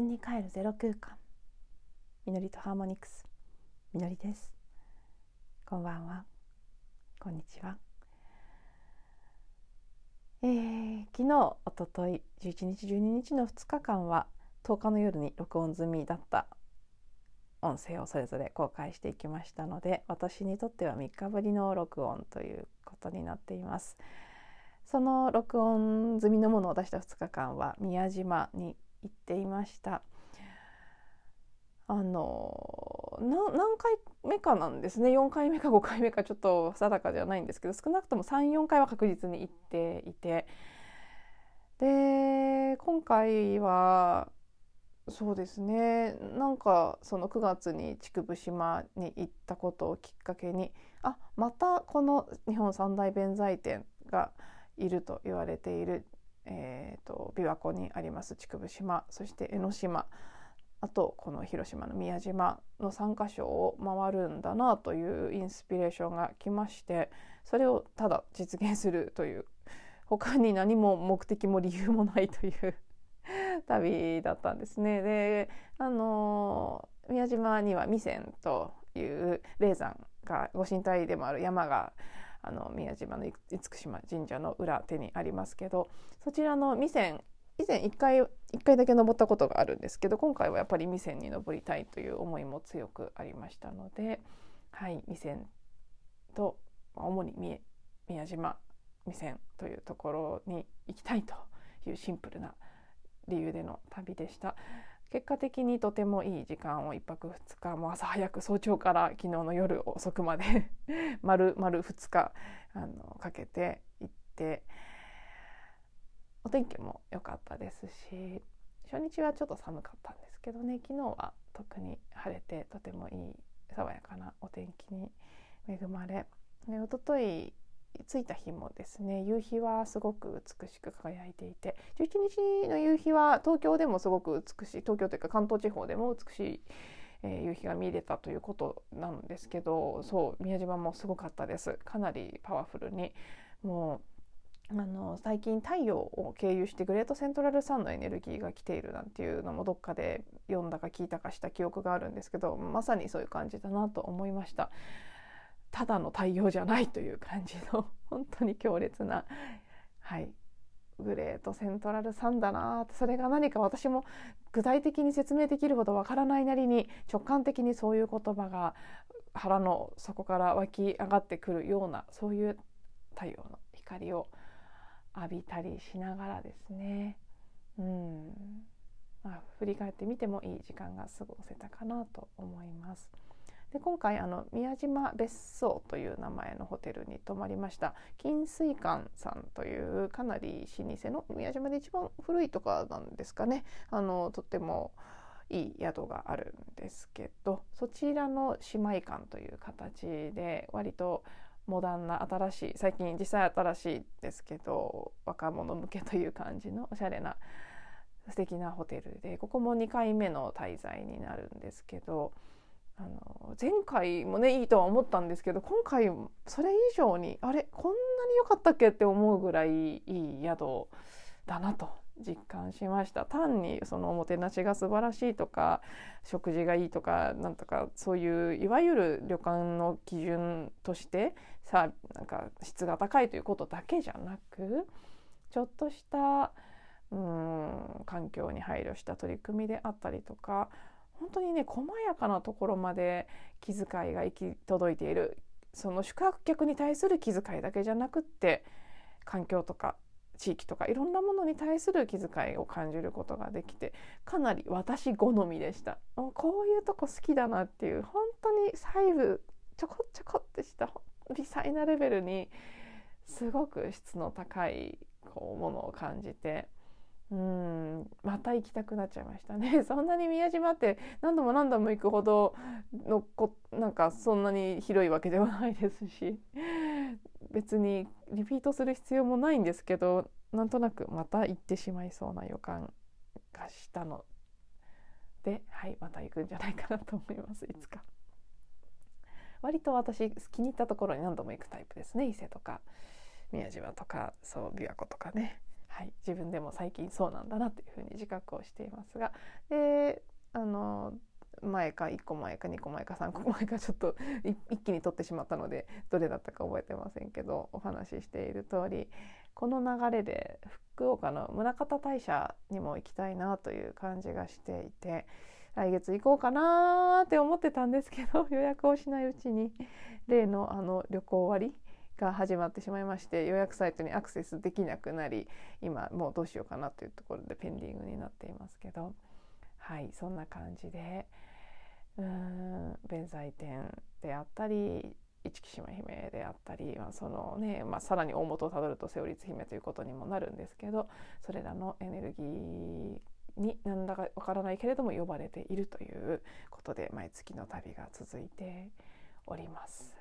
分に帰るゼロ空間。みのりとハーモニクス。みのりです。こんばんは。こんにちは。えー、昨日おととい11日12日の2日間は10日の夜に録音済みだった音声をそれぞれ公開していきましたので私にとっては3日ぶりの録音ということになっています。その録音済みのものを出した2日間は宮島に行っていました。あの何回目かなんですね。4回目か5回目かちょっと定かじゃないんですけど少なくとも34回は確実に行っていて。で今回はそうですね。なんかその9月に竹生島に行ったことをきっかけにあまたこの日本三大弁財天がいると言われている、えーと、琵琶湖にあります竹生島そして江ノ島あとこの広島の宮島の3か所を回るんだなというインスピレーションが来ましてそれをただ実現するという他に何も目的も理由もないという 旅だったんですね。であの宮島には弥山という霊山がご神体でもある山があの宮島の厳島神社の裏手にありますけどそちらの弥山以前1回 ,1 回だけ登ったことがあるんですけど今回はやっぱり弥山に登りたいという思いも強くありましたのではい弥山と主に宮島弥山というところに行きたいというシンプルな理由での旅でした。結果的にとてもいい時間を1泊2日も朝早く早朝から昨日の夜遅くまで 丸々2日あのかけて行ってお天気も良かったですし初日はちょっと寒かったんですけどね昨日は特に晴れてとてもいい爽やかなお天気に恵まれで一昨日着いた日もですね夕日はすごく美しく輝いていて11日の夕日は東京でもすごく美しい東京というか関東地方でも美しい、えー、夕日が見れたということなんですけどそう宮島もすごかったですかなりパワフルにもうあの最近太陽を経由してグレートセントラルサンのエネルギーが来ているなんていうのもどっかで読んだか聞いたかした記憶があるんですけどまさにそういう感じだなと思いました。ただの太陽じゃないという感じの 本当に強烈な、はい、グレートセントラルサンだなそれが何か私も具体的に説明できるほどわからないなりに直感的にそういう言葉が腹の底から湧き上がってくるようなそういう太陽の光を浴びたりしながらですねうんまあ振り返ってみてもいい時間が過ごせたかなと思います。で今回あの宮島別荘という名前のホテルに泊まりました。金水館さんというかなり老舗の宮島で一番古いとかなんですかね。あのとってもいい宿があるんですけどそちらの姉妹館という形で割とモダンな新しい最近実際新しいですけど若者向けという感じのおしゃれな素敵なホテルでここも2回目の滞在になるんですけどあの前回もねいいとは思ったんですけど今回それ以上にあれこんなに良かったっけって思うぐらいいい宿だなと実感しました。単にそのおもてなしが素晴らしいとか食事がいいとかなんとかそういういわゆる旅館の基準としてさなんか質が高いということだけじゃなくちょっとしたうん環境に配慮した取り組みであったりとか本当にね細やかなところまで気遣いが行き届いている。その宿泊客に対する気遣いだけじゃなくって環境とか地域とかいろんなものに対する気遣いを感じることができてかなり私好みでした。こういうとこ好きだなっていう本当に細部ちょこちょこってした微細なレベルにすごく質の高いこうものを感じて。うんまた行きたくなっちゃいましたね。そんなに宮島って何度も何度も行くほどのこなんかそんなに広いわけではないですし。別にリピートする必要もないんですけどなんとなくまた行ってしまいそうな予感がしたのではいまた行くんじゃないかなと思います。いつか。割と私気に入ったところに何度も行くタイプですね。伊勢とか宮島とかそう琵琶湖とかね。はい、自分でも最近そうなんだなというふうに自覚をしていますが。であの前か1個前か2個前か3個前かちょっと一気に取ってしまったのでどれだったか覚えてませんけどお話ししている通りこの流れで福岡の宗像大社にも行きたいなという感じがしていて来月行こうかなって思ってたんですけど予約をしないうちに例のあの旅行割が始まってしまいまして予約サイトにアクセスできなくなり今もうどうしようかなというところでペンディングになっていますけどはいそんな感じでうん弁財天であったり市木島姫であったり、まあそのねまあ、さらに大元をたどると瀬尾律姫ということにもなるんですけどそれらのエネルギーに何だかわからないけれども呼ばれているということで毎月の旅が続いております。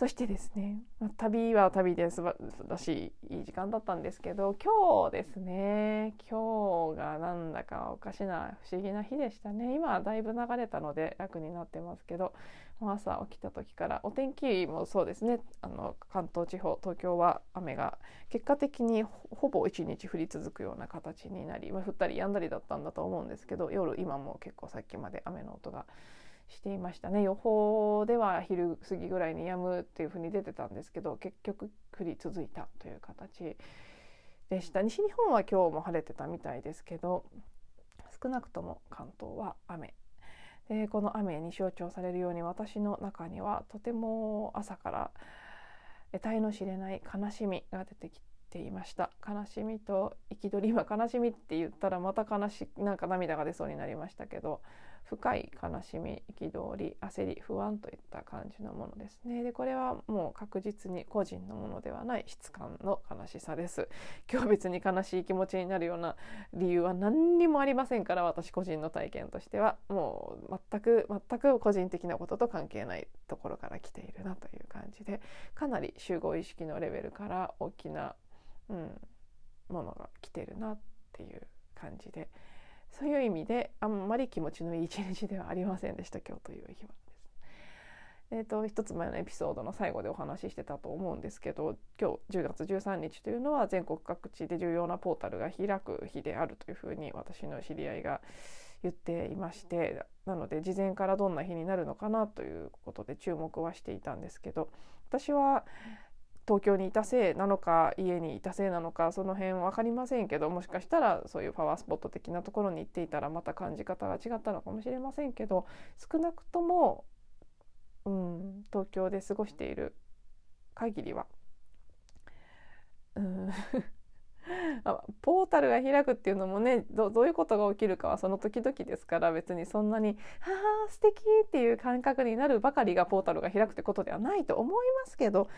そしてですね、旅は旅で素晴らしいいい時間だったんですけど今日ですね今日がなんだかおかしな不思議な日でしたね。今はだいぶ流れたので楽になってますけど朝起きた時からお天気もそうですね。あの関東地方東京は雨が結果的にほぼ一日降り続くような形になり、まあ、降ったり止んだりだったんだと思うんですけど夜今も結構さっきまで雨の音がしていましたね。予報では昼過ぎぐらいに止むっていうふうに出てたんですけど結局降り続いたという形でした。西日本は今日も晴れてたみたいですけど少なくとも関東は雨。でこの雨に象徴されるように私の中にはとても朝から得体の知れない悲しみが出てきていました。悲しみと憤り今悲しみって言ったらまた悲しなんか涙が出そうになりましたけど深い悲しみ憤り焦り不安といった感じのものですね。でこれはもう確実に個人のものではない質感の悲しさです。今日別に悲しい気持ちになるような理由は何にもありませんから私個人の体験としては。もう全く全く個人的なことと関係ないところから来ているなという感じでかなり集合意識のレベルから大きな、うん、ものが来てるなっていう感じで。そういう意味であんまり気持ちのいい一日ではありませんでした今日という日はです。えーと、一つ前のエピソードの最後でお話ししてたと思うんですけど今日10月13日というのは全国各地で重要なポータルが開く日であるというふうに私の知り合いが言っていましてなので事前からどんな日になるのかなということで注目はしていたんですけど私は東京にいたせいなのか家にいたせいなのかその辺分かりませんけどもしかしたらそういうパワースポット的なところに行っていたらまた感じ方が違ったのかもしれませんけど少なくとも、うん、東京で過ごしている限りは、うん。ポータルが開くっていうのもねどういうことが起きるかはその時々ですから別にそんなに「はあ素敵っていう感覚になるばかりがポータルが開くってことではないと思いますけど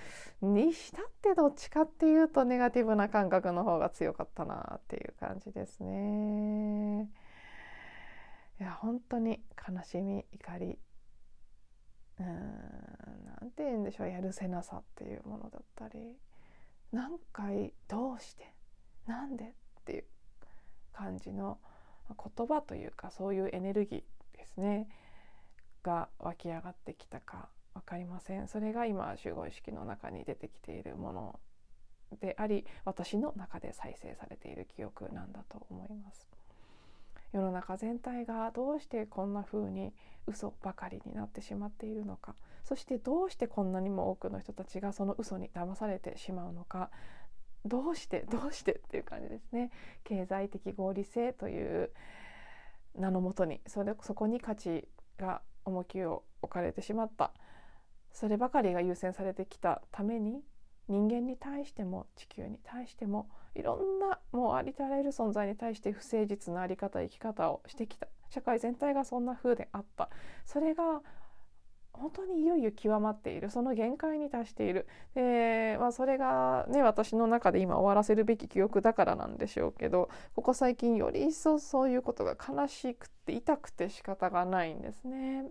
にしたってどっちかっていうとネガティブな感覚の方が強かったなっていう感じですね。いや本当に悲しみ怒り。うーんなんて言うんでしょう。やるせなさっていうものだったり。何回どうしてなんでっていう感じの言葉というかそういうエネルギーですねが湧き上がってきたか分かりません。それが今集合意識の中に出てきているものであり私の中で再生されている記憶なんだと思います。世の中全体がどうしてこんな風に嘘ばかりになってしまっているのかそしてどうしてこんなにも多くの人たちがその嘘に騙されてしまうのかどうして どうしてっていう感じですね。経済的合理性という名のもとにそれそこに価値が重きを置かれてしまった。そればかりが優先されてきたために人間に対しても地球に対してもいろんなもうありとあらゆる存在に対して不誠実なあり方生き方をしてきた。社会全体がそんな風であった。それが本当にいよいよ極まっているその限界に達しているで、まあ、それがね私の中で今終わらせるべき記憶だからなんでしょうけどここ最近より一層そういうことが悲しくて痛くて仕方がないんですね。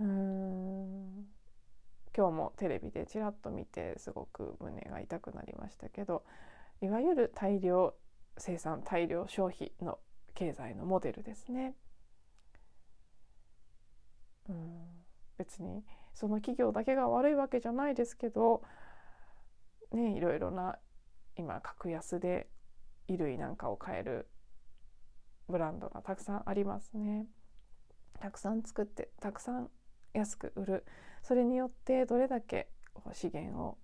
うん今日もテレビでちらっと見てすごく胸が痛くなりましたけどいわゆる大量生産大量消費の経済のモデルですね。うん、別にその企業だけが悪いわけじゃないですけど、ね、いろいろな今格安で衣類なんかを買えるブランドがたくさんありますね。たくさん作ってたくさん安く売る。それによってどれだけ資源を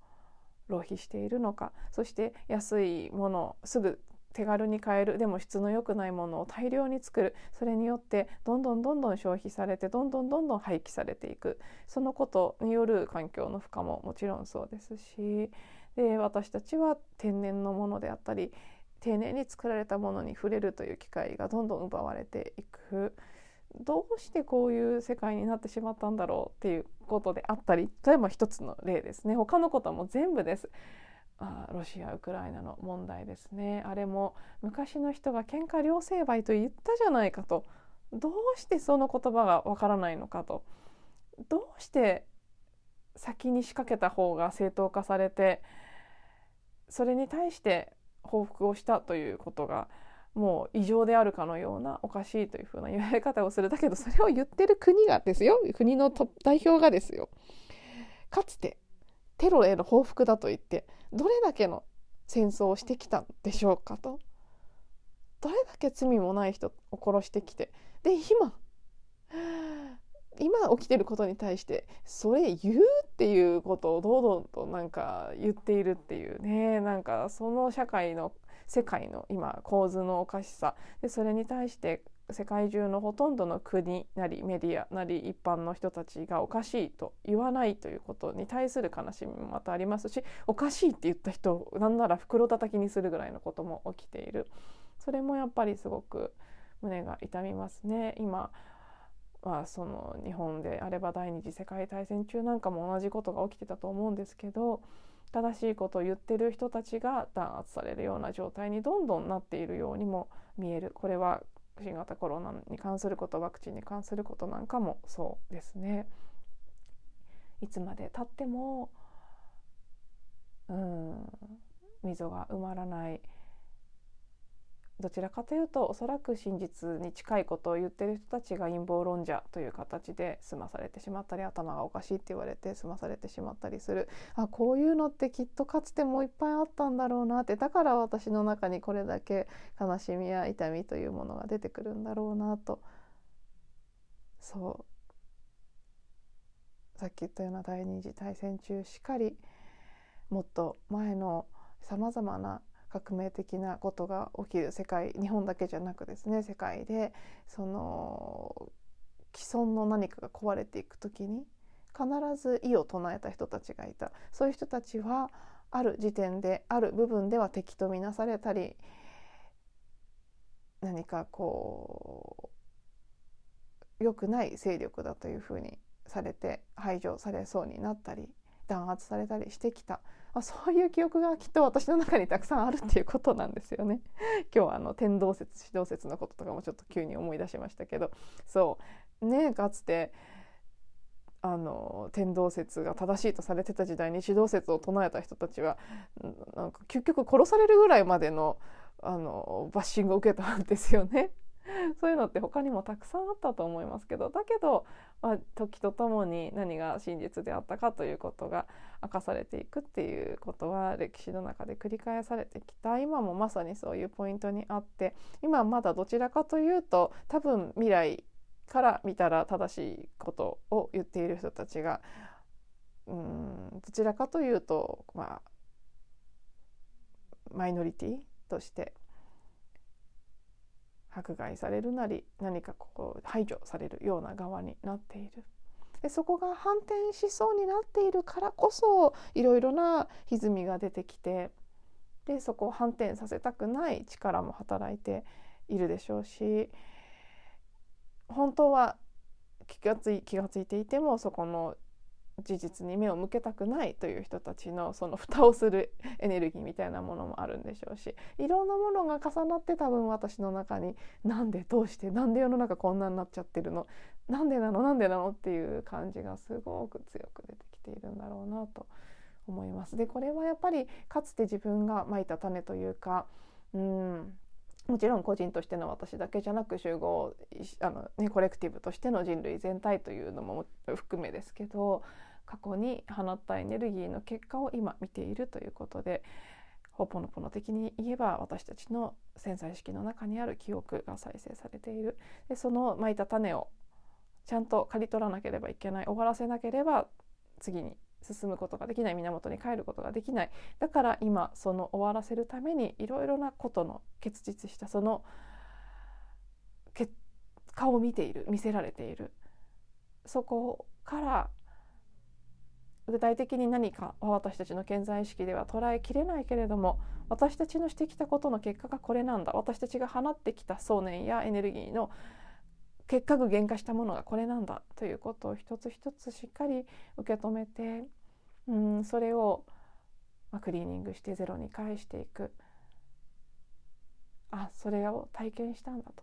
浪費しているのか。そして安いものすぐ手軽に買える。でも質の良くないものを大量に作る。それによってどんどんどんどん消費されてどんどんどんどん廃棄されていく。そのことによる環境の負荷ももちろんそうですし。で私たちは天然のものであったり丁寧に作られたものに触れるという機会がどんどん奪われていく。どうしてこういう世界になってしまったんだろうっていうことであったり。例えば一つの例ですね。他のことも全部です。あロシア・ウクライナの問題ですね。あれも昔の人が喧嘩両成敗と言ったじゃないかと。どうしてその言葉がわからないのかと。どうして先に仕掛けた方が正当化されてそれに対して報復をしたということがもう異常であるかのようなおかしいというふうな言われ方をする。だけどそれを言ってる国がですよ。国の代表がですよ。かつてテロへの報復だと言ってどれだけの戦争をしてきたんでしょうかと。どれだけ罪もない人を殺してきてで今今起きてることに対してそれ言うっていうことを堂々となんか言っているっていうね。なんかその社会の世界の今構図のおかしさ。でそれに対して世界中のほとんどの国なりメディアなり一般の人たちがおかしいと言わないということに対する悲しみもまたありますしおかしいって言った人なんなら袋叩きにするぐらいのことも起きている。それもやっぱりすごく胸が痛みますね。今はその日本であれば第二次世界大戦中なんかも同じことが起きてたと思うんですけど正しいことを言ってる人たちが弾圧されるような状態にどんどんなっているようにも見える。これは新型コロナに関することワクチンに関することなんかもそうですね。いつまでたってもうん溝が埋まらないどちらかというとおそらく真実に近いことを言ってる人たちが陰謀論者という形で済まされてしまったり頭がおかしいって言われて済まされてしまったりする。あこういうのってきっとかつてもういっぱいあったんだろうなって。だから私の中にこれだけ悲しみや痛みというものが出てくるんだろうなと。そう。さっき言ったような第二次大戦中しかりもっと前のさまざまな革命的なことが起きる世界日本だけじゃなくですね世界でその既存の何かが壊れていく時に必ず異を唱えた人たちがいた。そういう人たちはある時点である部分では敵とみなされたり何かこう良くない勢力だというふうにされて排除されそうになったり弾圧されたりしてきた。あそういう記憶がきっと私の中にたくさんあるっていうことなんですよね。今日はあの天動説指導説のこととかもちょっと急に思い出しましたけどそうねかつてあの天動説が正しいとされてた時代に指導説を唱えた人たちはなんか究極殺されるぐらいまでのあのバッシングを受けたんですよね。そういうのって他にもたくさんあったと思いますけどだけど、まあ、時とともに何が真実であったかということが明かされていくっていうことは歴史の中で繰り返されてきた。今もまさにそういうポイントにあって今まだどちらかというと多分未来から見たら正しいことを言っている人たちがうんどちらかというとまあマイノリティとして迫害されるなり何かこう排除されるような側になっている。でそこが反転しそうになっているからこそいろいろな歪みが出てきてでそこを反転させたくない力も働いているでしょうし本当は気がつい気がついていてもそこの事実に目を向けたくないという人たちのその蓋をするエネルギーみたいなものもあるんでしょうしいろんなものが重なって多分私の中になんでどうしてなんで世の中こんなになっちゃってるのなんでなのなんでなのっていう感じがすごく強く出てきているんだろうなと思います。でこれはやっぱりかつて自分がまいた種というかうんもちろん個人としての私だけじゃなく集合あの、ね、コレクティブとしての人類全体というのも含めですけど過去に放ったエネルギーの結果を今見ているということでホポノポノ的に言えば私たちの潜在意識の中にある記憶が再生されている。でそのまいた種をちゃんと刈り取らなければいけない終わらせなければ次に進むことができない源に帰ることができない。だから今その終わらせるためにいろいろなことの結実したその結果を見ている見せられている。そこから具体的に何か私たちの健在意識では捉えきれないけれども私たちのしてきたことの結果がこれなんだ。私たちが放ってきた想念やエネルギーの結果具現化したものがこれなんだということを一つ一つしっかり受け止めてうんそれを、まあ、クリーニングしてゼロに返していく。あそれを体験したんだと。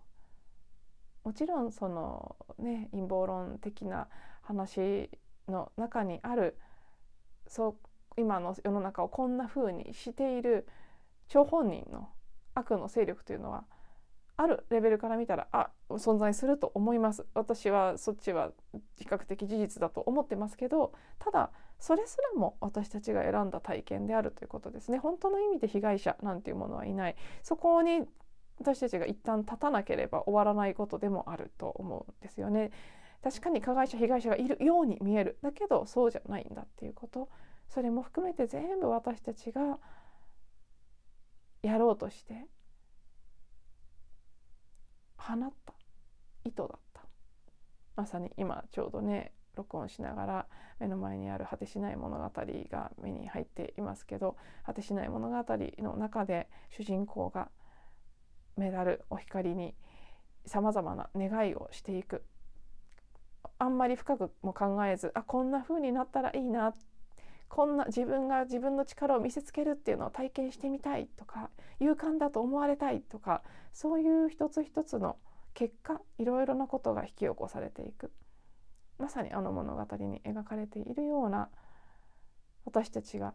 もちろんそのね陰謀論的な話の中にあるそう今の世の中をこんな風にしている張本人の悪の勢力というのはあるレベルから見たらあ存在すると思います。私はそっちは比較的事実だと思ってますけどただそれすらも私たちが選んだ体験であるということですね。本当の意味で被害者なんていうものはいない。そこに私たちが一旦立たなければ終わらないことでもあると思うんですよね。確かに加害者被害者がいるように見える。だけどそうじゃないんだっていうこと。それも含めて全部私たちがやろうとして放った。意図だった。まさに今ちょうどね録音しながら目の前にある果てしない物語が目に入っていますけど果てしない物語の中で主人公がメダルお光にさまざまな願いをしていく。あんまり深くも考えずあこんな風になったらいいなっこんな自分が自分の力を見せつけるっていうのを体験してみたいとか勇敢だと思われたいとかそういう一つ一つの結果いろいろなことが引き起こされていく。まさにあの物語に描かれているような私たちが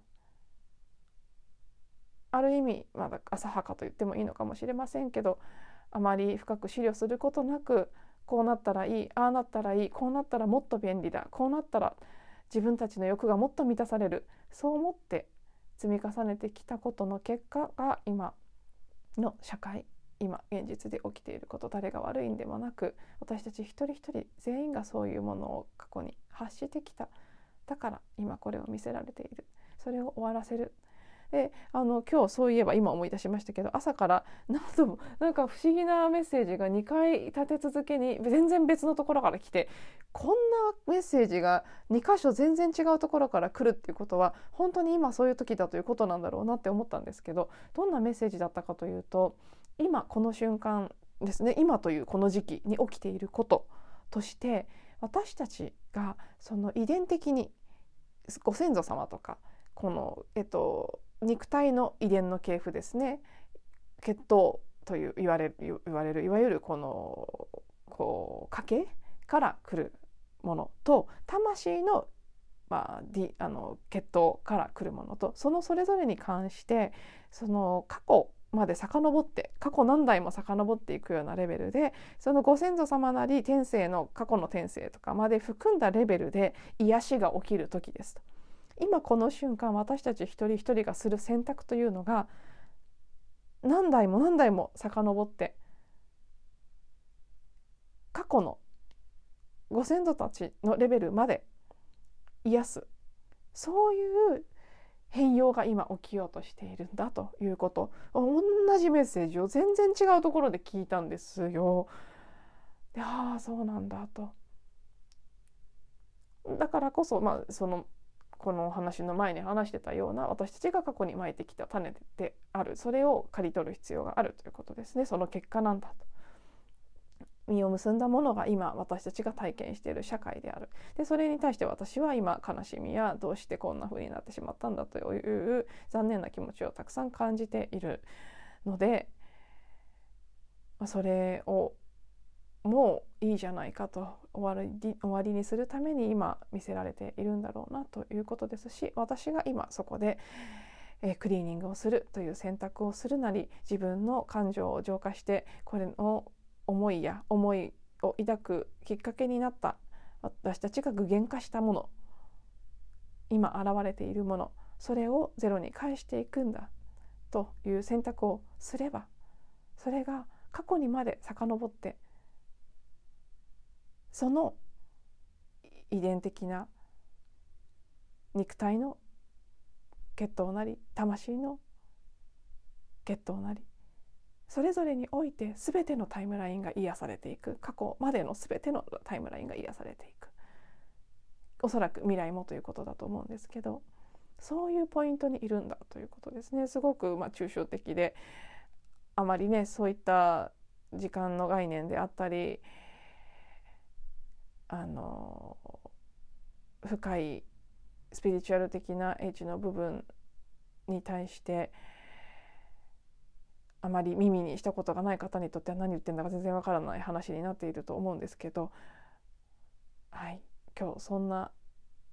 ある意味まだ浅はかと言ってもいいのかもしれませんけどあまり深く資料することなくこうなったらいいああなったらいいこうなったらもっと便利だこうなったら自分たちの欲がもっと満たされる。そう思って積み重ねてきたことの結果が今の社会今現実で起きていること。誰が悪いんでもなく私たち一人一人全員がそういうものを過去に発してきた。だから今これを見せられている。それを終わらせる。であの今日そういえば今思い出しましたけど朝から何度もなんか不思議なメッセージが2回立て続けに全然別のところから来てこんなメッセージが2箇所全然違うところから来るっていうことは本当に今そういう時だということなんだろうなって思ったんですけどどんなメッセージだったかというと今この瞬間ですね今というこの時期に起きていることとして私たちがその遺伝的にご先祖様とかこの、えっと、肉体の遺伝の系譜ですね血統という言われる言われるいわゆるこのこう家系から来るものと魂の,、まあ、D、あの血統から来るものとそのそれぞれに関してその過去まで遡って過去何代も遡っていくようなレベルでそのご先祖様なり天性の過去の天性とかまで含んだレベルで癒しが起きる時ですと。今この瞬間私たち一人一人がする選択というのが何代も何代も遡って過去のご先祖たちのレベルまで癒すそういう変容が今起きようとしているんだということ同じメッセージを全然違うところで聞いたんですよ。でああそうなんだと。だからこそ、まあ、そのこの話の前に話してたような私たちが過去にまいてきた種である。それを刈り取る必要があるということですね。その結果なんだと。実を結んだものが今私たちが体験している社会である。でそれに対して私は今悲しみやどうしてこんな風になってしまったんだという残念な気持ちをたくさん感じているのでそれをもういいじゃないかと終わり終わりにするために今見せられているんだろうなということですし私が今そこで、えクリーニングをするという選択をするなり自分の感情を浄化してこれの思いや思いを抱くきっかけになった私たちが具現化したもの今現れているものそれをゼロに返していくんだという選択をすればそれが過去にまで遡ってその遺伝的な肉体の血統なり魂の血統なりそれぞれにおいて全てのタイムラインが癒されていく過去までの全てのタイムラインが癒されていく。おそらく未来もということだと思うんですけどそういうポイントにいるんだということですね。すごくまあ抽象的であまりねそういった時間の概念であったりあの深いスピリチュアル的な英知の部分に対してあまり耳にしたことがない方にとっては何言ってんだか全然わからない話になっていると思うんですけどはい今日そんな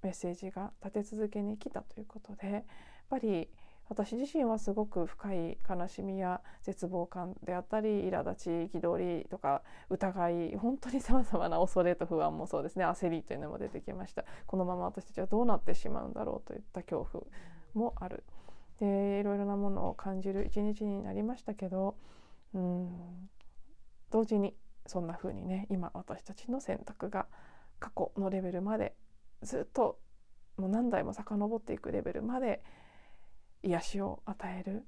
メッセージが立て続けに来たということでやっぱり私自身はすごく深い悲しみや絶望感であったり苛立ち憤りとか疑い本当にさまざまな恐れと不安もそうですね。焦りというのも出てきました。このまま私たちはどうなってしまうんだろうといった恐怖もある。でいろいろなものを感じる一日になりましたけどうん同時にそんな風にね今私たちの選択が過去のレベルまでずっともう何代も遡っていくレベルまで癒しを与える。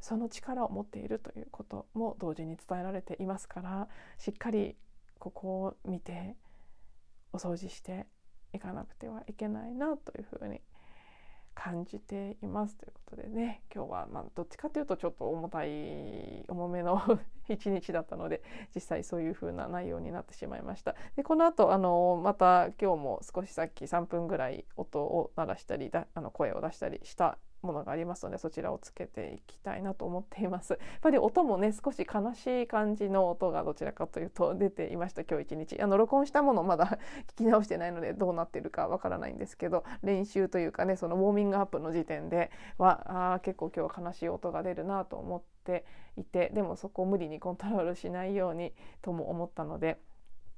その力を持っているということも同時に伝えられていますからしっかりここを見てお掃除していかなくてはいけないなというふうに感じていますということでね。今日はまどっちかというとちょっと重たい重めの 一日だったので実際そういう風な内容になってしまいました。でこの後あのまた今日も少しさっき3分ぐらい音を鳴らしたりだあの声を出したりしたものがありますのでそちらをつけていきたいなと思っています。やっぱり音もね少し悲しい感じの音がどちらかというと出ていました今日一日。あの録音したものまだ 聞き直してないのでどうなってるかわからないんですけど練習というかねそのウォーミングアップの時点ではあ結構今日は悲しい音が出るなと思っていてでもそこを無理にコントロールしないようにとも思ったので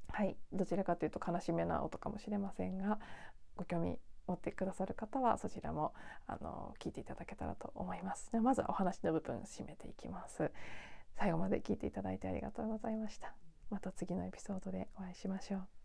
はいどちらかというと悲しめな音かもしれませんがご興味持ってくださる方はそちらもあの聞いていただけたらと思います。でまずはお話の部分締めていきます。最後まで聞いていただいてありがとうございました。また次のエピソードでお会いしましょう。